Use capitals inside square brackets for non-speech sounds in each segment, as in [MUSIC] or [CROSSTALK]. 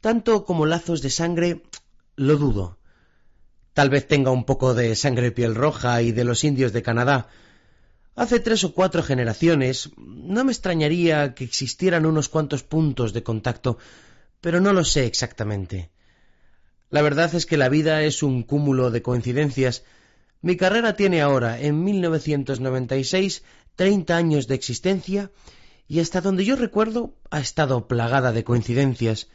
tanto como lazos de sangre, lo dudo. Tal vez tenga un poco de sangre piel roja y de los indios de Canadá. Hace tres o cuatro generaciones no me extrañaría que existieran unos cuantos puntos de contacto, pero no lo sé exactamente. La verdad es que la vida es un cúmulo de coincidencias. Mi carrera tiene ahora, en 1996, treinta años de existencia y hasta donde yo recuerdo ha estado plagada de coincidencias.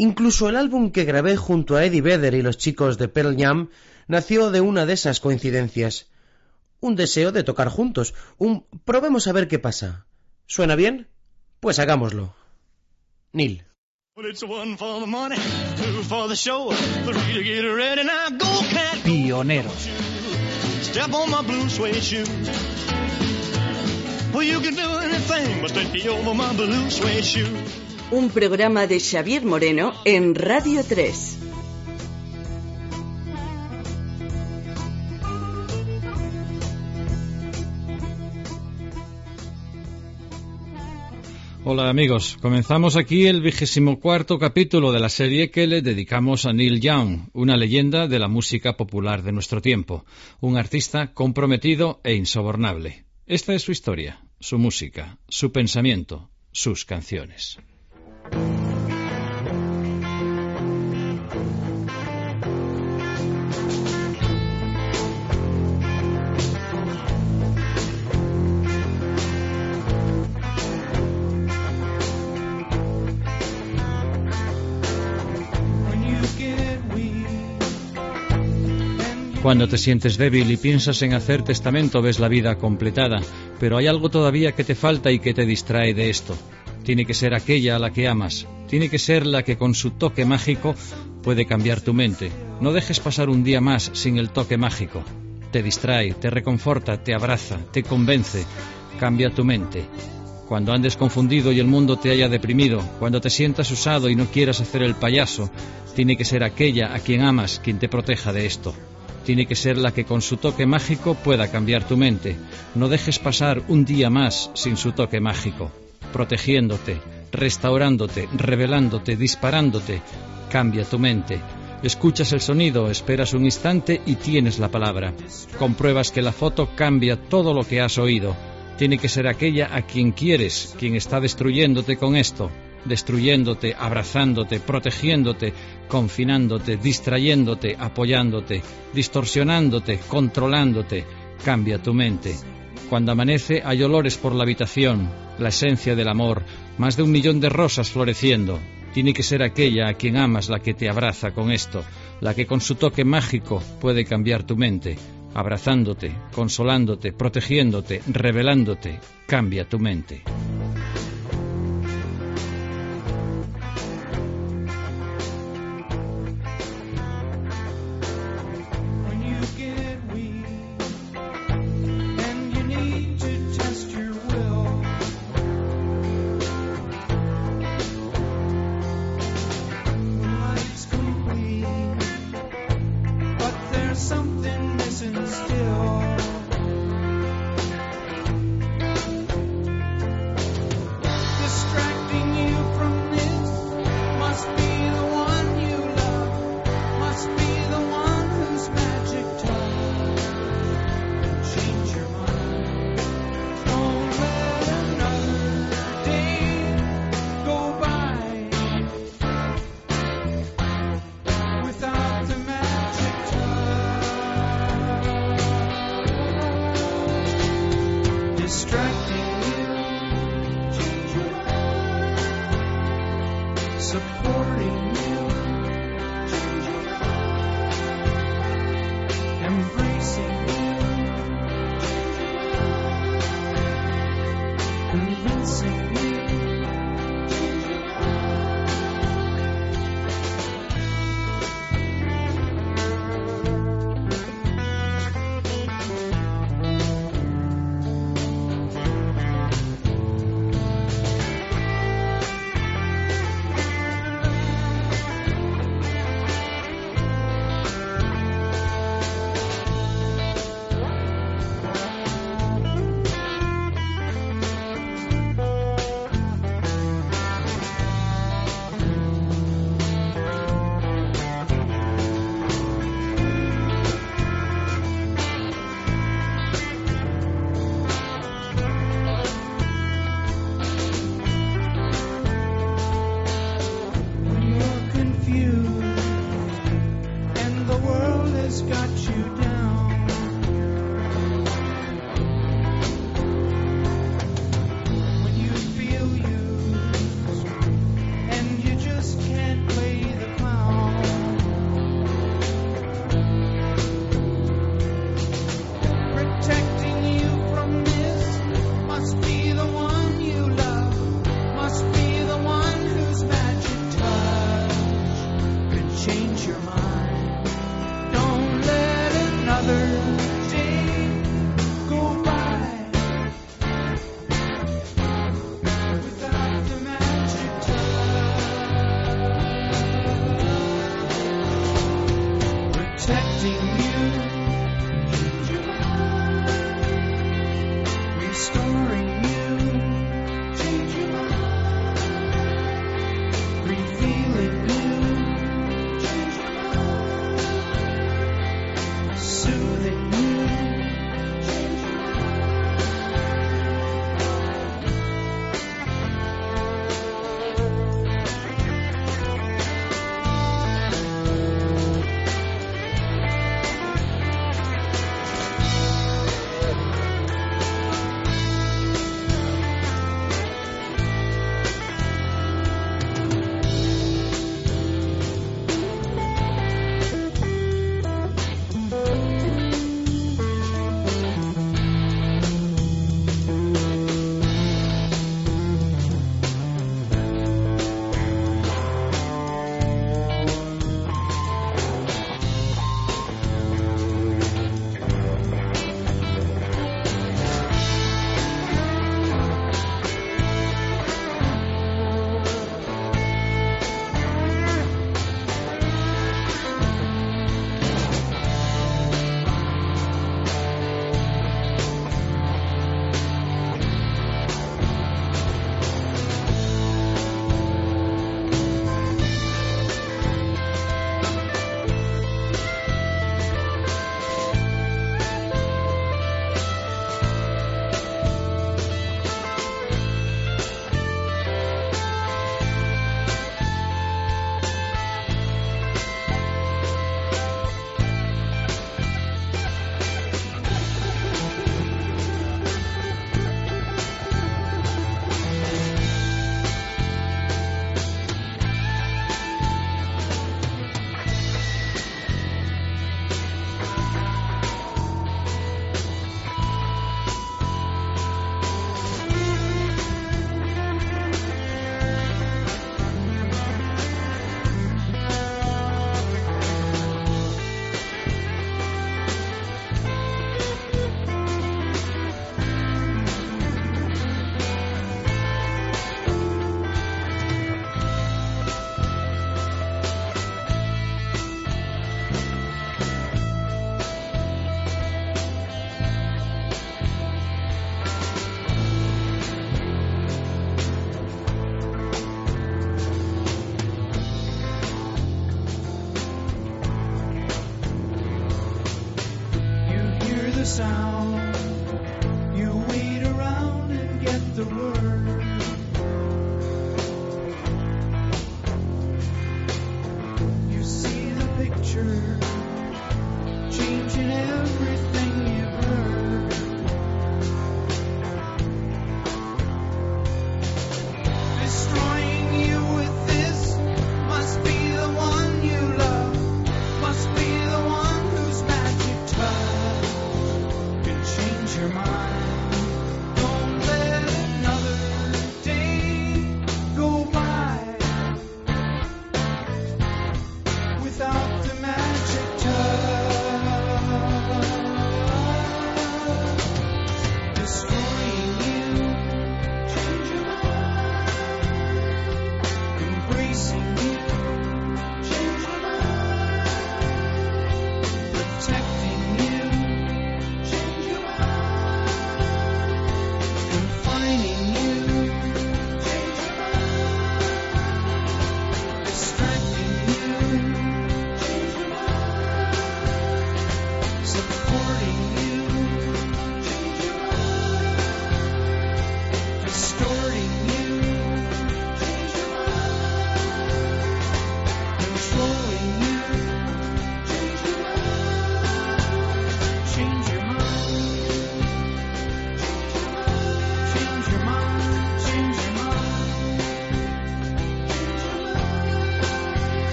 Incluso el álbum que grabé junto a Eddie Vedder y los chicos de Pearl Jam nació de una de esas coincidencias. Un deseo de tocar juntos, un probemos a ver qué pasa. ¿Suena bien? Pues hagámoslo. Neil. Pioneros. Un programa de Xavier Moreno en Radio 3. Hola amigos, comenzamos aquí el vigésimo cuarto capítulo de la serie que le dedicamos a Neil Young, una leyenda de la música popular de nuestro tiempo, un artista comprometido e insobornable. Esta es su historia, su música, su pensamiento, sus canciones. Cuando te sientes débil y piensas en hacer testamento ves la vida completada, pero hay algo todavía que te falta y que te distrae de esto. Tiene que ser aquella a la que amas, tiene que ser la que con su toque mágico puede cambiar tu mente. No dejes pasar un día más sin el toque mágico. Te distrae, te reconforta, te abraza, te convence, cambia tu mente. Cuando andes confundido y el mundo te haya deprimido, cuando te sientas usado y no quieras hacer el payaso, tiene que ser aquella a quien amas quien te proteja de esto tiene que ser la que con su toque mágico pueda cambiar tu mente. No dejes pasar un día más sin su toque mágico, protegiéndote, restaurándote, revelándote, disparándote. Cambia tu mente. Escuchas el sonido, esperas un instante y tienes la palabra. Compruebas que la foto cambia todo lo que has oído. Tiene que ser aquella a quien quieres, quien está destruyéndote con esto destruyéndote, abrazándote, protegiéndote, confinándote, distrayéndote, apoyándote, distorsionándote, controlándote. Cambia tu mente. Cuando amanece hay olores por la habitación, la esencia del amor, más de un millón de rosas floreciendo. Tiene que ser aquella a quien amas la que te abraza con esto, la que con su toque mágico puede cambiar tu mente, abrazándote, consolándote, protegiéndote, revelándote. Cambia tu mente.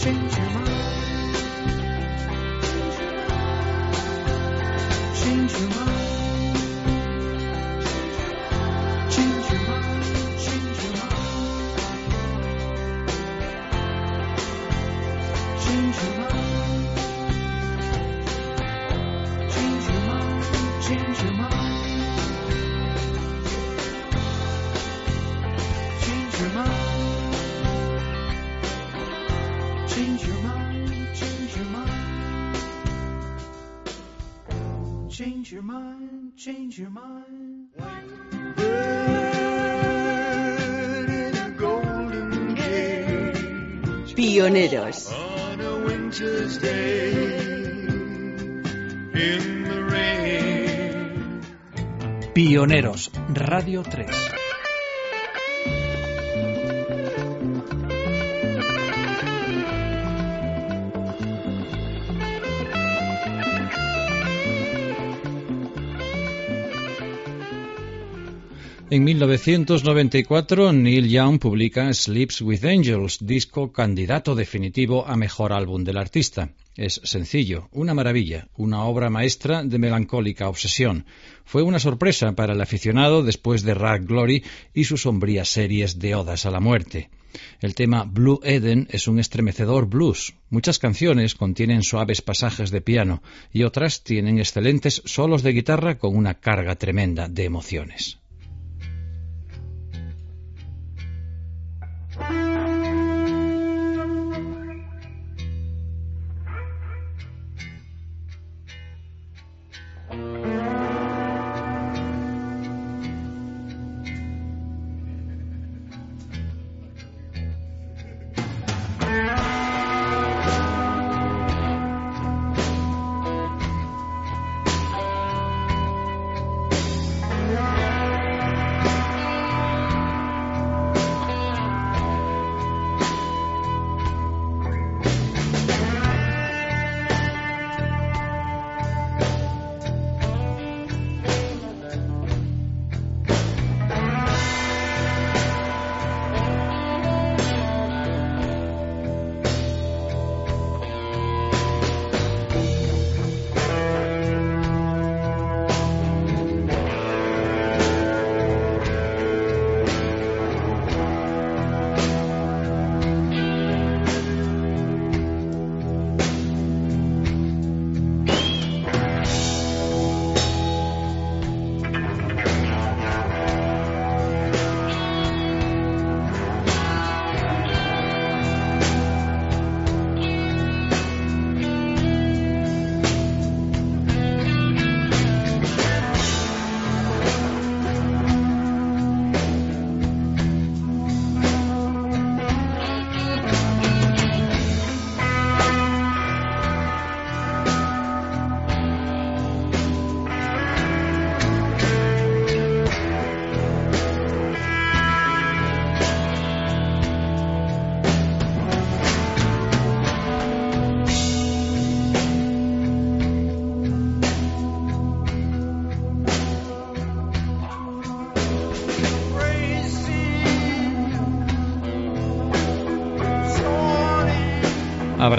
Change your mind. Change your mind. Pioneros. Pioneros, Radio 3. En 1994, Neil Young publica Sleeps with Angels, disco candidato definitivo a mejor álbum del artista. Es sencillo, una maravilla, una obra maestra de melancólica obsesión. Fue una sorpresa para el aficionado después de Rag Glory y sus sombrías series de odas a la muerte. El tema Blue Eden es un estremecedor blues. Muchas canciones contienen suaves pasajes de piano y otras tienen excelentes solos de guitarra con una carga tremenda de emociones.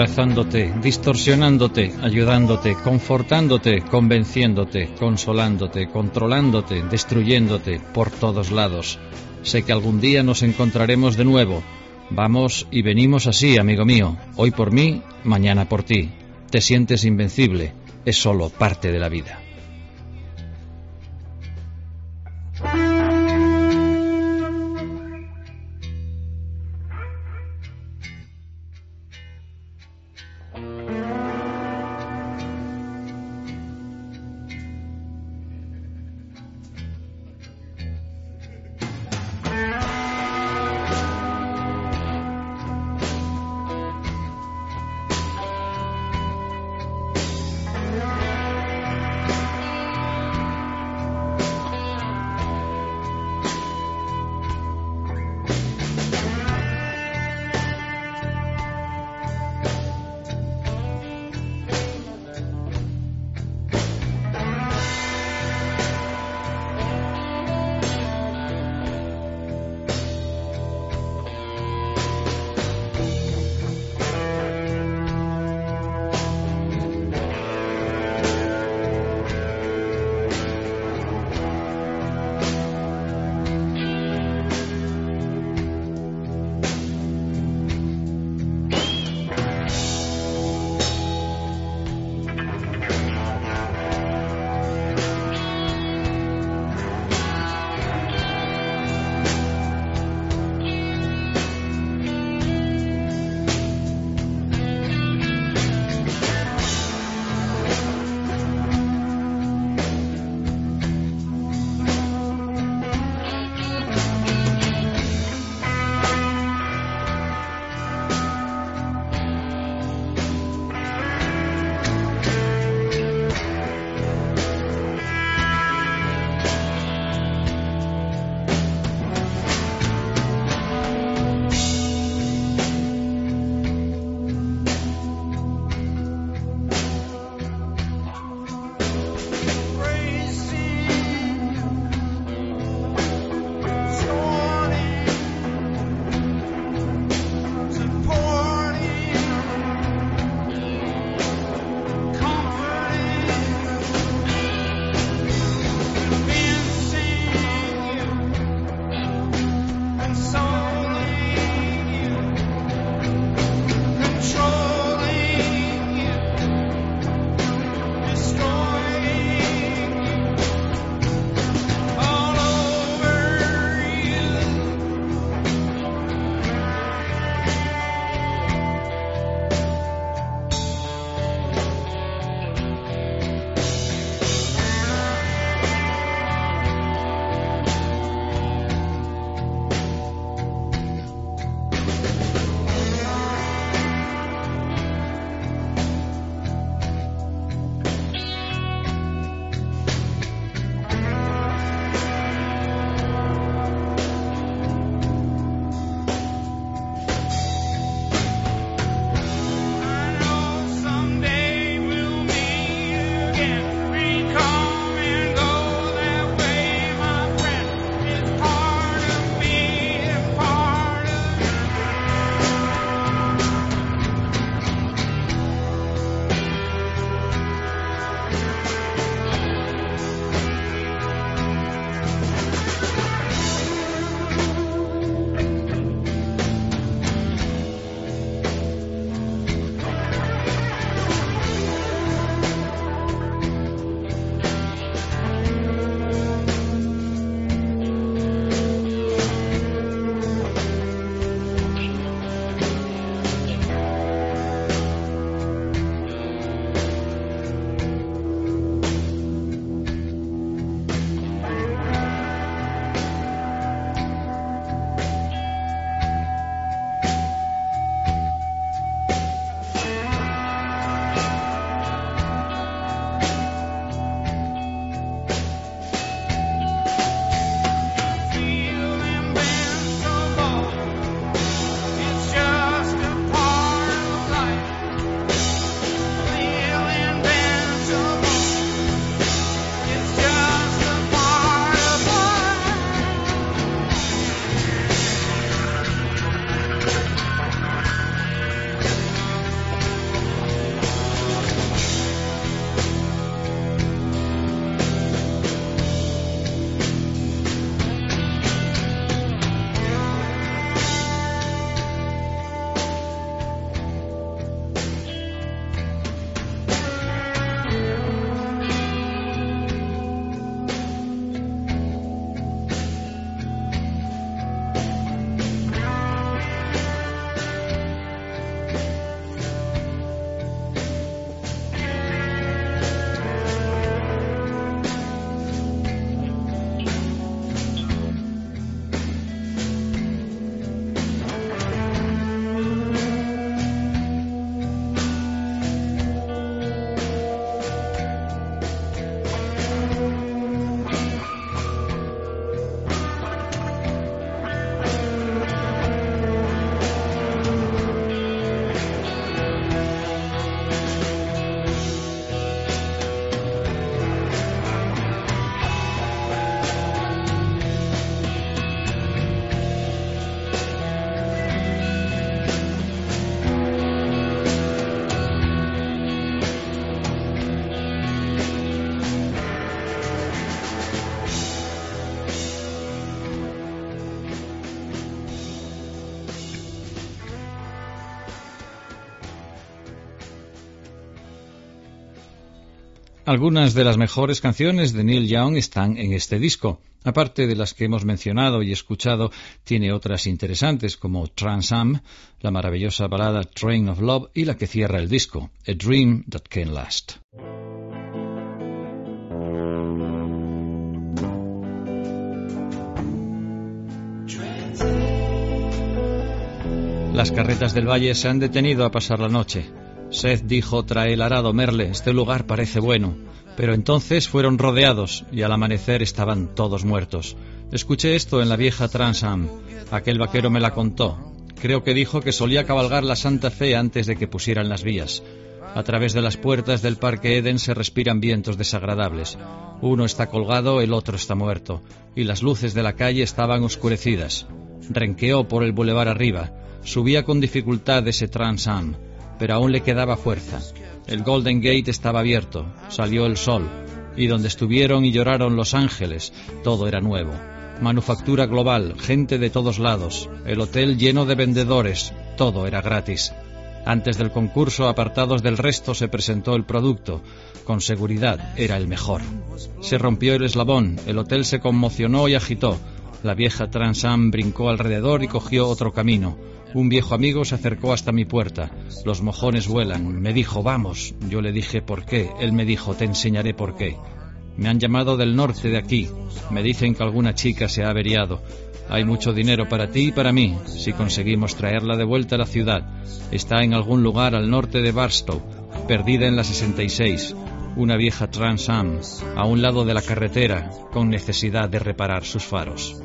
Abrazándote, distorsionándote, ayudándote, confortándote, convenciéndote, consolándote, controlándote, destruyéndote por todos lados. Sé que algún día nos encontraremos de nuevo. Vamos y venimos así, amigo mío, hoy por mí, mañana por ti. Te sientes invencible, es solo parte de la vida. Algunas de las mejores canciones de Neil Young están en este disco. Aparte de las que hemos mencionado y escuchado, tiene otras interesantes como Trans Am, la maravillosa balada Train of Love y la que cierra el disco, A Dream That Can Last. Las carretas del valle se han detenido a pasar la noche. Seth dijo trae el arado Merle, este lugar parece bueno. Pero entonces fueron rodeados y al amanecer estaban todos muertos. Escuché esto en la vieja Transam. Aquel vaquero me la contó. Creo que dijo que solía cabalgar la Santa Fe antes de que pusieran las vías. A través de las puertas del Parque Eden se respiran vientos desagradables. Uno está colgado, el otro está muerto, y las luces de la calle estaban oscurecidas. Renqueó por el bulevar arriba. Subía con dificultad ese Transam pero aún le quedaba fuerza. El Golden Gate estaba abierto, salió el sol, y donde estuvieron y lloraron los ángeles, todo era nuevo. Manufactura global, gente de todos lados, el hotel lleno de vendedores, todo era gratis. Antes del concurso, apartados del resto, se presentó el producto. Con seguridad, era el mejor. Se rompió el eslabón, el hotel se conmocionó y agitó. La vieja Transam brincó alrededor y cogió otro camino. Un viejo amigo se acercó hasta mi puerta. Los mojones vuelan. Me dijo, vamos. Yo le dije, ¿por qué? Él me dijo, te enseñaré por qué. Me han llamado del norte de aquí. Me dicen que alguna chica se ha averiado. Hay mucho dinero para ti y para mí, si conseguimos traerla de vuelta a la ciudad. Está en algún lugar al norte de Barstow, perdida en la 66. Una vieja Trans Am, a un lado de la carretera, con necesidad de reparar sus faros.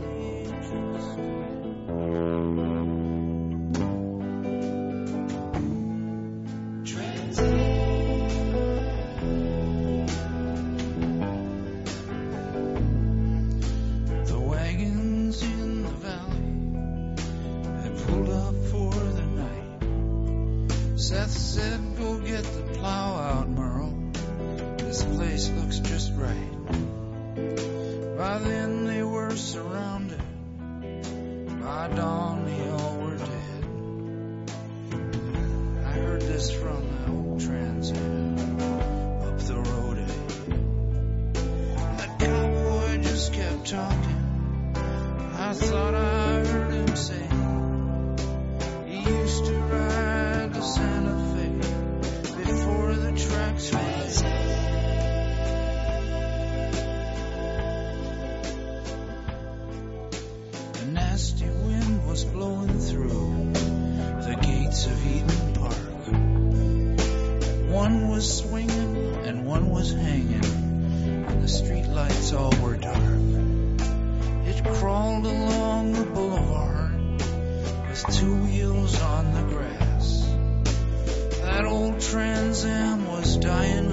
One was swinging and one was hanging, and the street lights all were dark. It crawled along the boulevard with two wheels on the grass. That old Trans Am was dying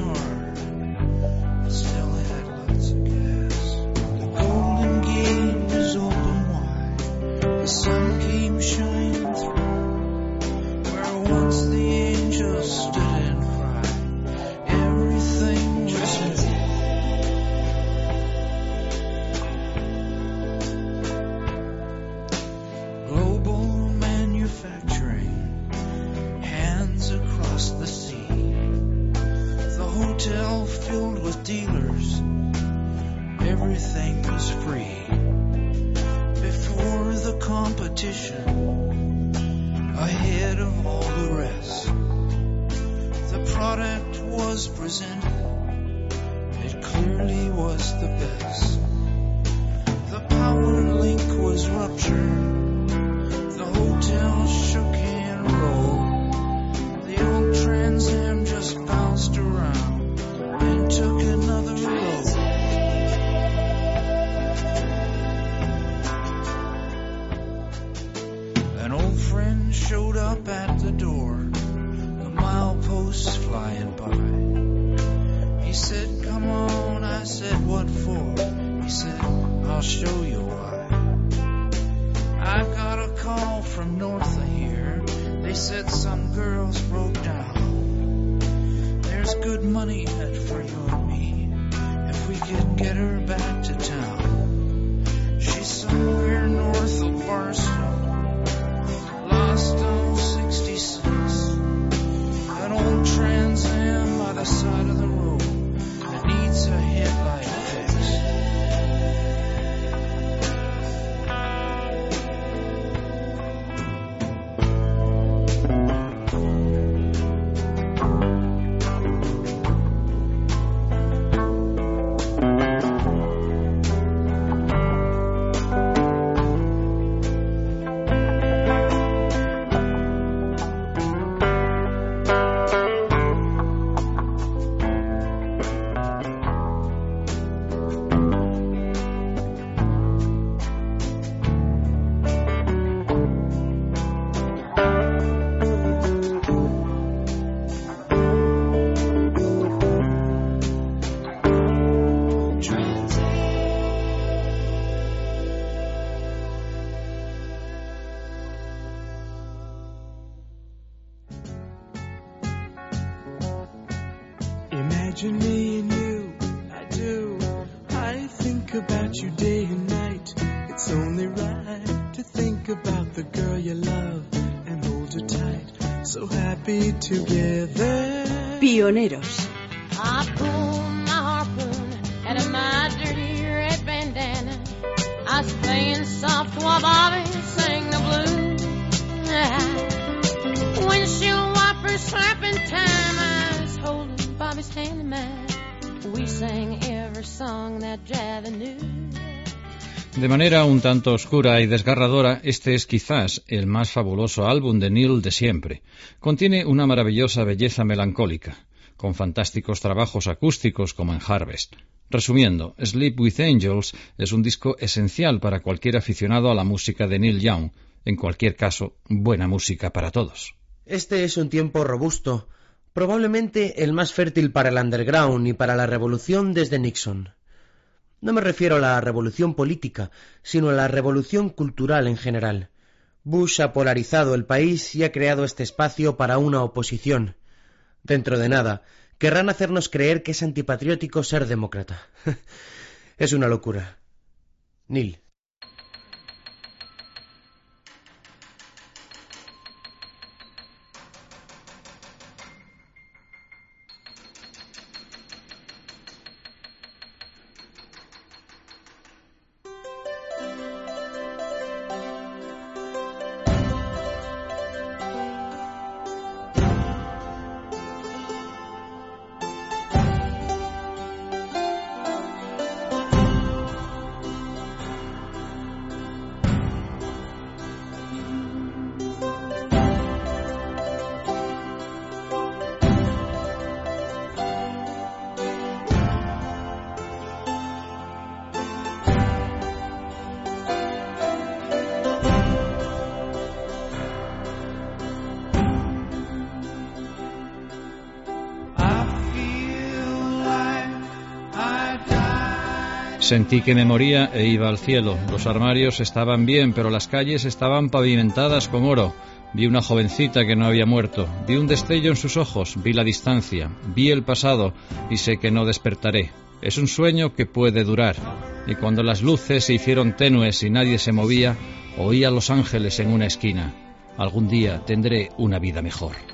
manera un tanto oscura y desgarradora, este es quizás el más fabuloso álbum de Neil de siempre. Contiene una maravillosa belleza melancólica, con fantásticos trabajos acústicos como en Harvest. Resumiendo, Sleep with Angels es un disco esencial para cualquier aficionado a la música de Neil Young. En cualquier caso, buena música para todos. Este es un tiempo robusto, probablemente el más fértil para el underground y para la revolución desde Nixon. No me refiero a la revolución política, sino a la revolución cultural en general. Bush ha polarizado el país y ha creado este espacio para una oposición. Dentro de nada, querrán hacernos creer que es antipatriótico ser demócrata. [LAUGHS] es una locura. Neil. Sentí que me moría e iba al cielo. Los armarios estaban bien, pero las calles estaban pavimentadas con oro. Vi una jovencita que no había muerto. Vi un destello en sus ojos. Vi la distancia. Vi el pasado y sé que no despertaré. Es un sueño que puede durar. Y cuando las luces se hicieron tenues y nadie se movía, oí a los ángeles en una esquina. Algún día tendré una vida mejor.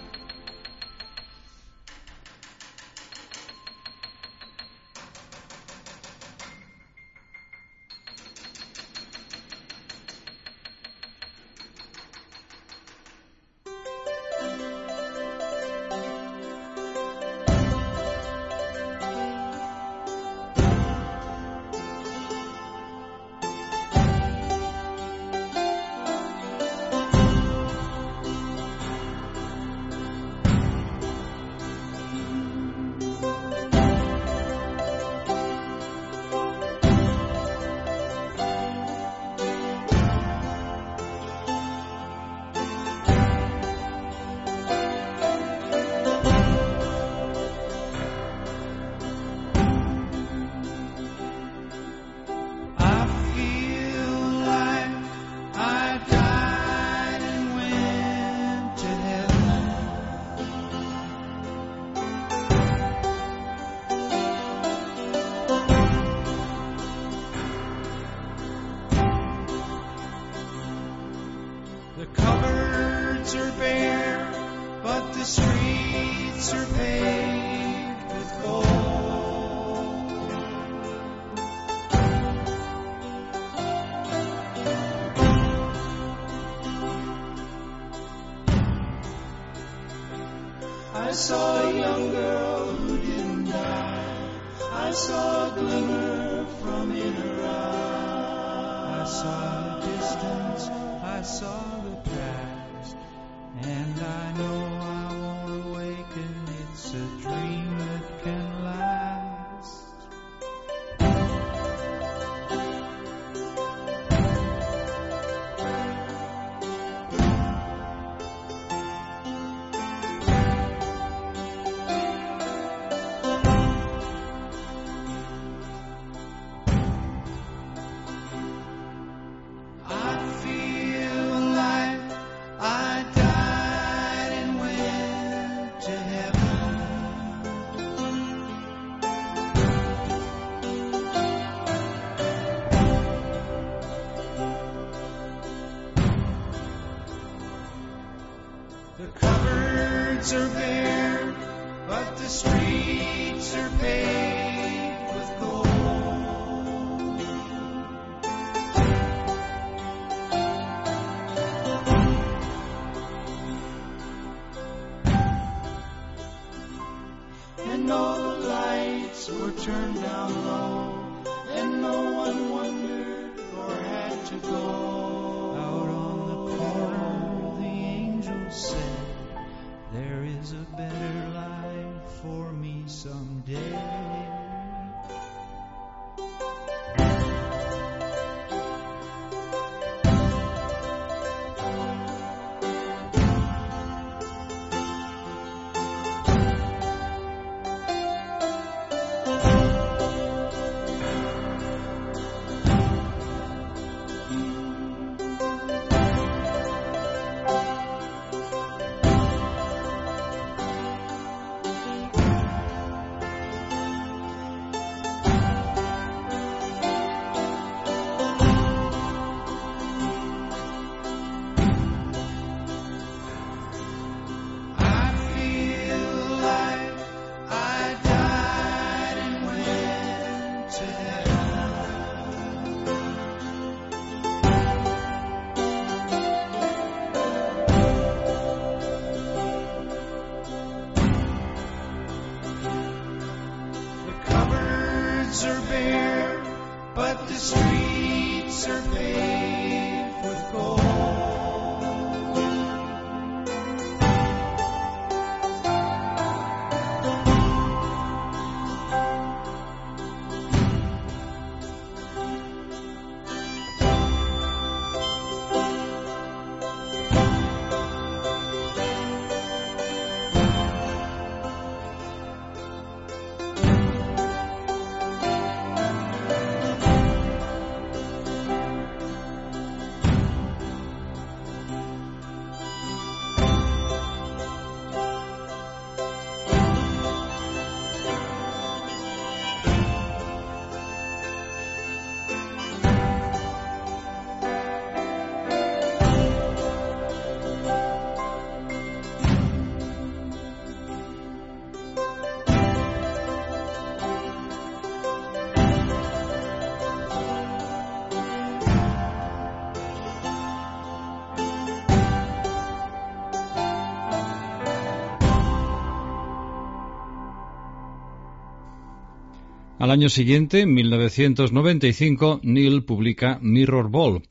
Al año siguiente, en 1995, Neil publica Mirror Ball.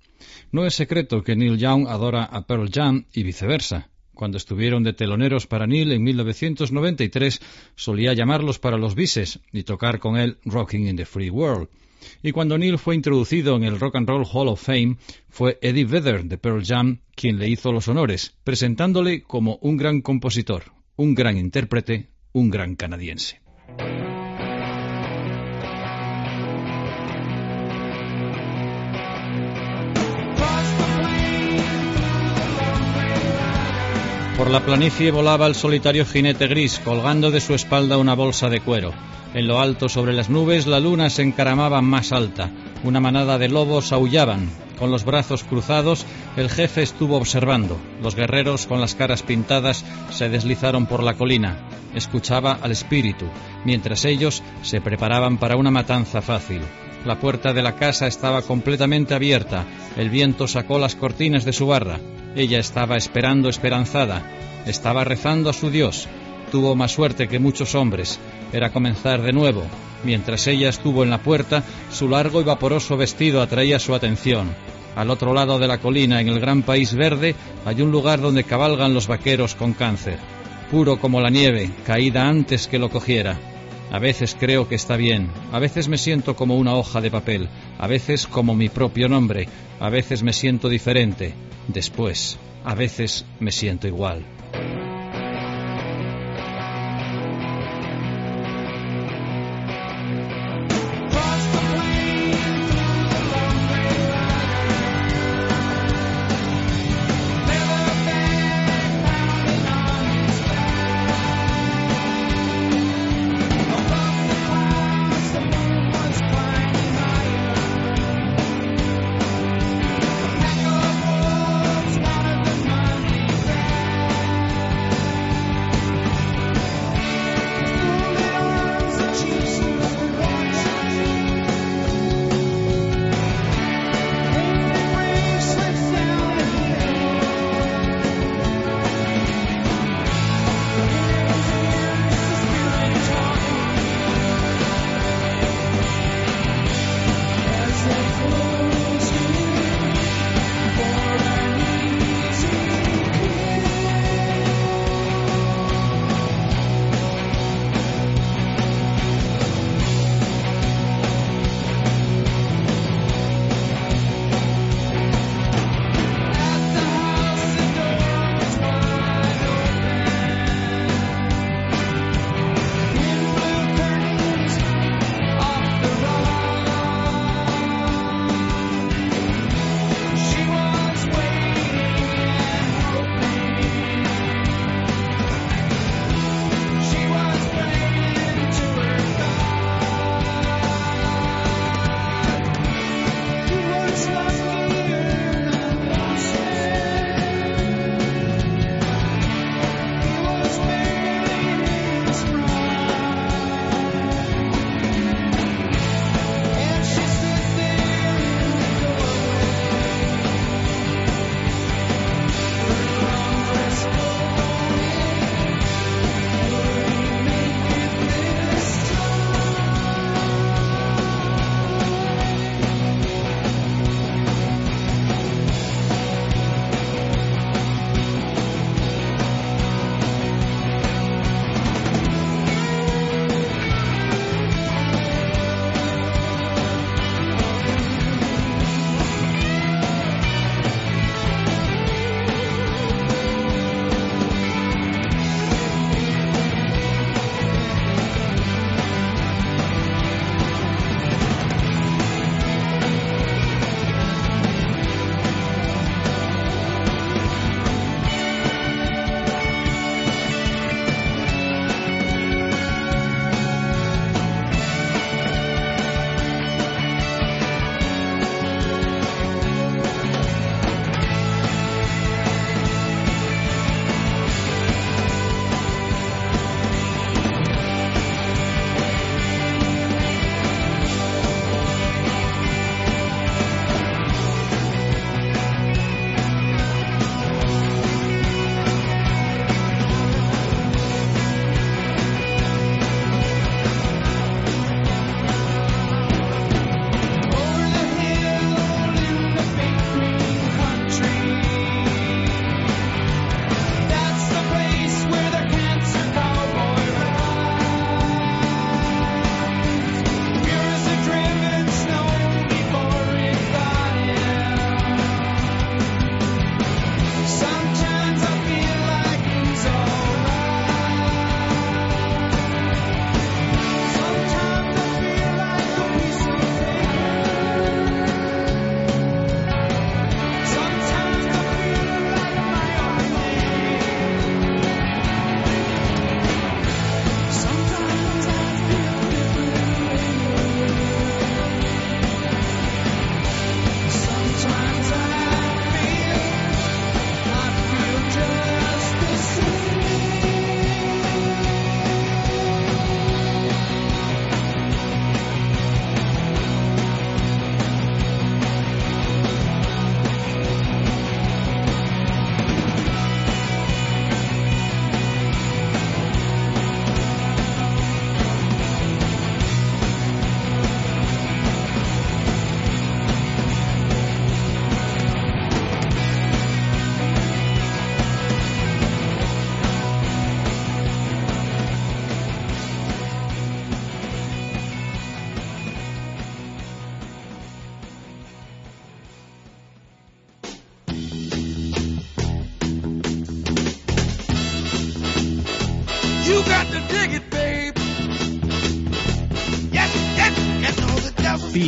No es secreto que Neil Young adora a Pearl Jam y viceversa. Cuando estuvieron de teloneros para Neil en 1993, solía llamarlos para los bises y tocar con él Rocking in the Free World. Y cuando Neil fue introducido en el Rock and Roll Hall of Fame, fue Eddie Vedder de Pearl Jam quien le hizo los honores, presentándole como un gran compositor, un gran intérprete, un gran canadiense. Por la planicie volaba el solitario jinete gris, colgando de su espalda una bolsa de cuero. En lo alto, sobre las nubes, la luna se encaramaba más alta. Una manada de lobos aullaban. Con los brazos cruzados, el jefe estuvo observando. Los guerreros, con las caras pintadas, se deslizaron por la colina. Escuchaba al espíritu, mientras ellos se preparaban para una matanza fácil. La puerta de la casa estaba completamente abierta. El viento sacó las cortinas de su barra. Ella estaba esperando esperanzada. Estaba rezando a su Dios. Tuvo más suerte que muchos hombres. Era comenzar de nuevo. Mientras ella estuvo en la puerta, su largo y vaporoso vestido atraía su atención. Al otro lado de la colina, en el gran país verde, hay un lugar donde cabalgan los vaqueros con cáncer. Puro como la nieve, caída antes que lo cogiera. A veces creo que está bien, a veces me siento como una hoja de papel, a veces como mi propio nombre, a veces me siento diferente, después, a veces me siento igual.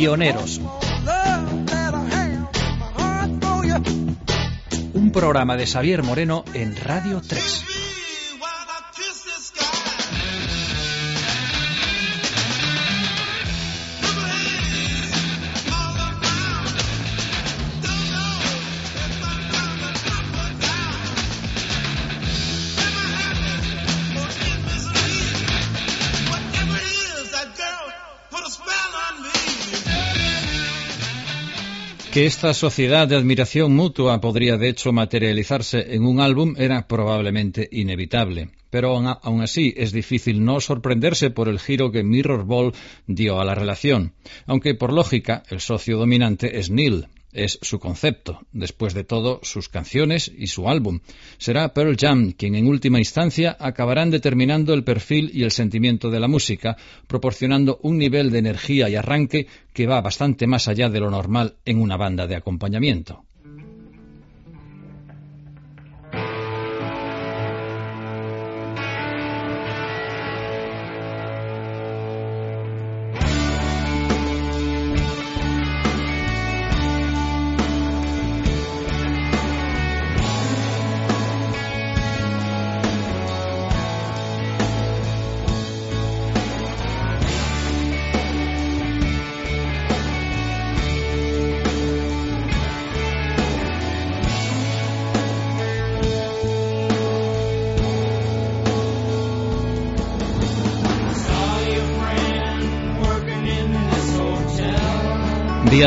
You. un programa de Xavier Moreno en Radio 3. Esta sociedad de admiración mutua podría de hecho materializarse en un álbum era probablemente inevitable. Pero aún así es difícil no sorprenderse por el giro que Mirror Ball dio a la relación, aunque por lógica el socio dominante es Neil, es su concepto, después de todo sus canciones y su álbum. Será Pearl Jam quien en última instancia acabarán determinando el perfil y el sentimiento de la música, proporcionando un nivel de energía y arranque que va bastante más allá de lo normal en una banda de acompañamiento.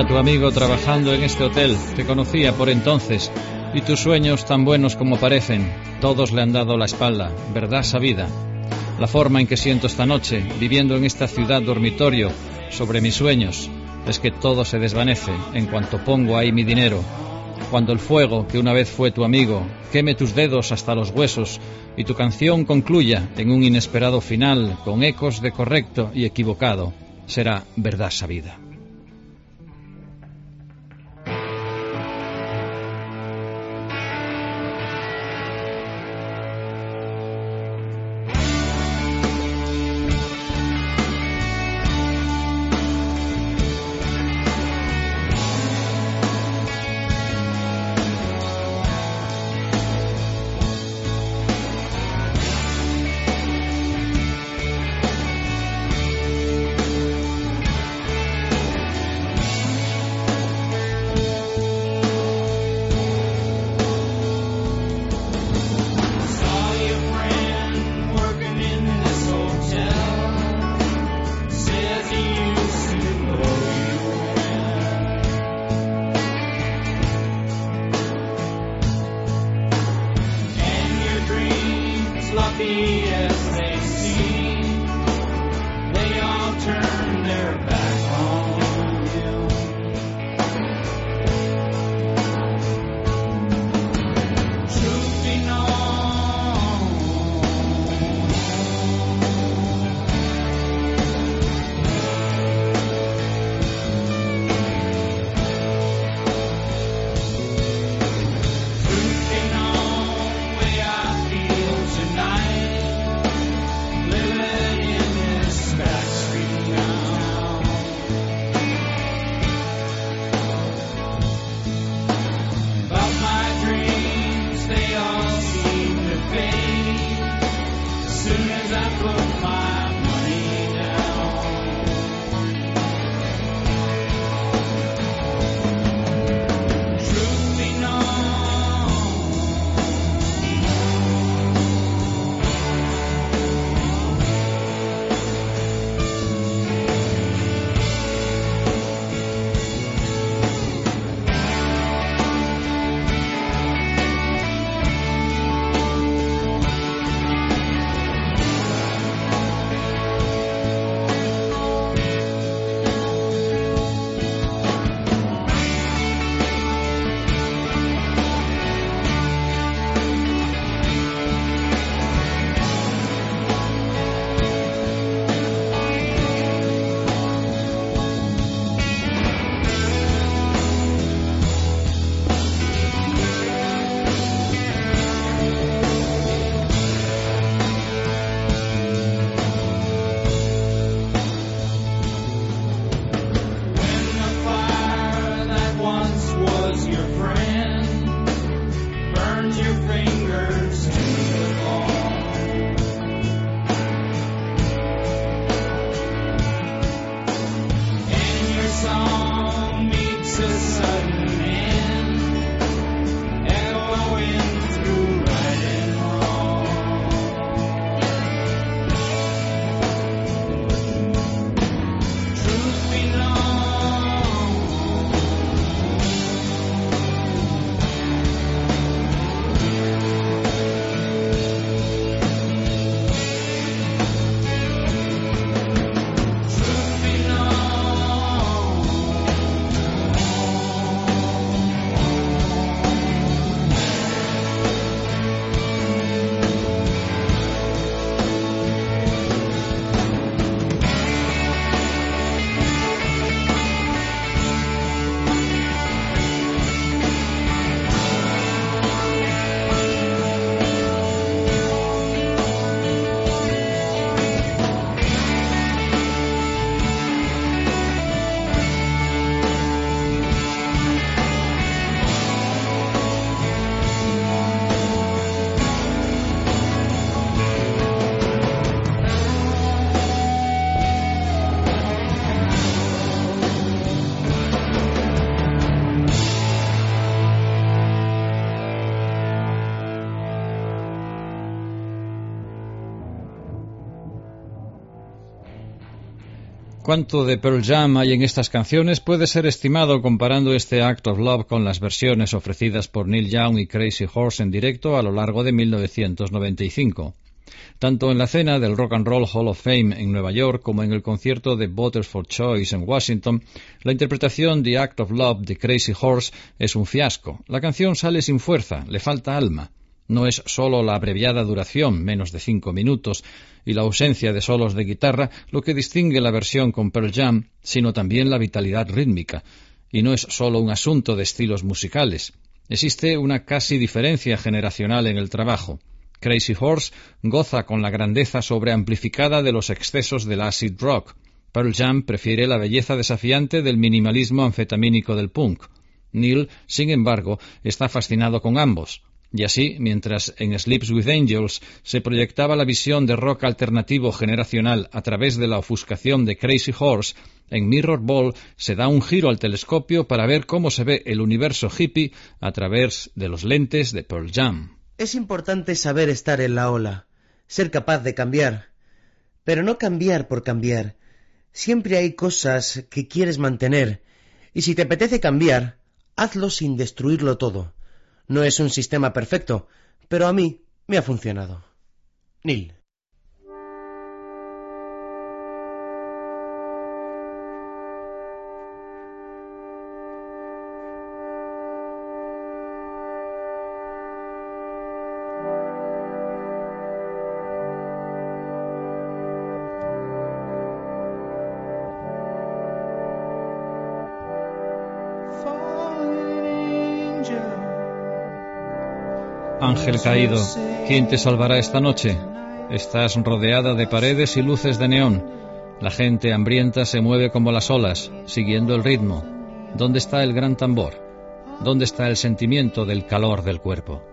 Tu amigo trabajando en este hotel, te conocía por entonces, y tus sueños tan buenos como parecen, todos le han dado la espalda, verdad sabida. La forma en que siento esta noche, viviendo en esta ciudad dormitorio, sobre mis sueños, es que todo se desvanece en cuanto pongo ahí mi dinero. Cuando el fuego, que una vez fue tu amigo, queme tus dedos hasta los huesos y tu canción concluya en un inesperado final con ecos de correcto y equivocado, será verdad sabida. Cuánto de Pearl Jam hay en estas canciones puede ser estimado comparando este Act of Love con las versiones ofrecidas por Neil Young y Crazy Horse en directo a lo largo de 1995. Tanto en la cena del Rock and Roll Hall of Fame en Nueva York como en el concierto de Voters for Choice en Washington, la interpretación de Act of Love de Crazy Horse es un fiasco. La canción sale sin fuerza, le falta alma. No es solo la abreviada duración, menos de cinco minutos, y la ausencia de solos de guitarra lo que distingue la versión con Pearl Jam, sino también la vitalidad rítmica. Y no es solo un asunto de estilos musicales. Existe una casi diferencia generacional en el trabajo. Crazy Horse goza con la grandeza sobreamplificada de los excesos del acid rock. Pearl Jam prefiere la belleza desafiante del minimalismo anfetamínico del punk. Neil, sin embargo, está fascinado con ambos. Y así, mientras en Sleeps with Angels se proyectaba la visión de rock alternativo generacional a través de la ofuscación de Crazy Horse, en Mirror Ball se da un giro al telescopio para ver cómo se ve el universo hippie a través de los lentes de Pearl Jam. Es importante saber estar en la ola, ser capaz de cambiar, pero no cambiar por cambiar. Siempre hay cosas que quieres mantener, y si te apetece cambiar, hazlo sin destruirlo todo. No es un sistema perfecto, pero a mí me ha funcionado. Neil. Ángel caído, ¿quién te salvará esta noche? Estás rodeada de paredes y luces de neón. La gente hambrienta se mueve como las olas, siguiendo el ritmo. ¿Dónde está el gran tambor? ¿Dónde está el sentimiento del calor del cuerpo?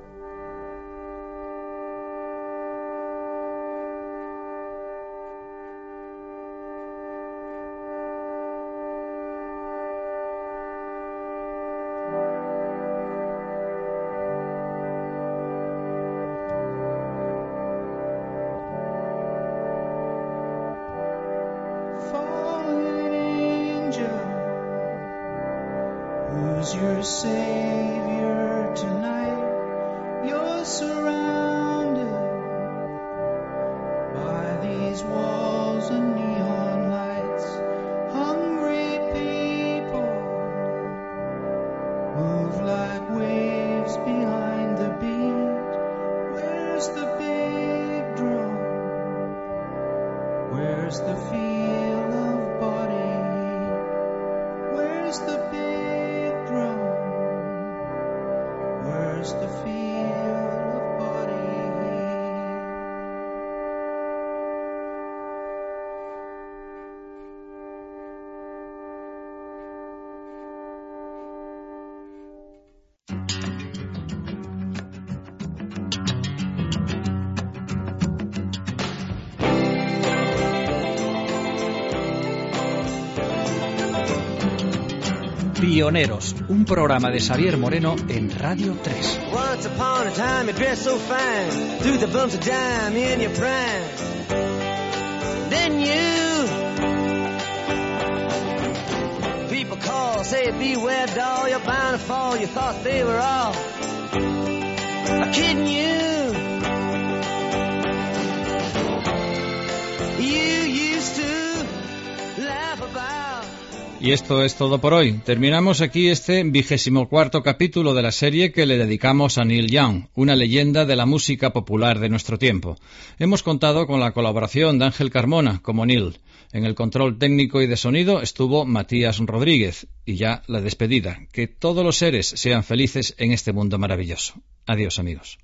Un programa de Xavier Moreno en Radio 3. Once upon a time you dressed so fine, threw the bumps of dime in your prime. Then you, people call, say beware doll, you're bound to fall. You thought they were all kidding you. You used to laugh about. Y esto es todo por hoy. Terminamos aquí este vigésimo cuarto capítulo de la serie que le dedicamos a Neil Young, una leyenda de la música popular de nuestro tiempo. Hemos contado con la colaboración de Ángel Carmona como Neil. En el control técnico y de sonido estuvo Matías Rodríguez. Y ya la despedida. Que todos los seres sean felices en este mundo maravilloso. Adiós amigos.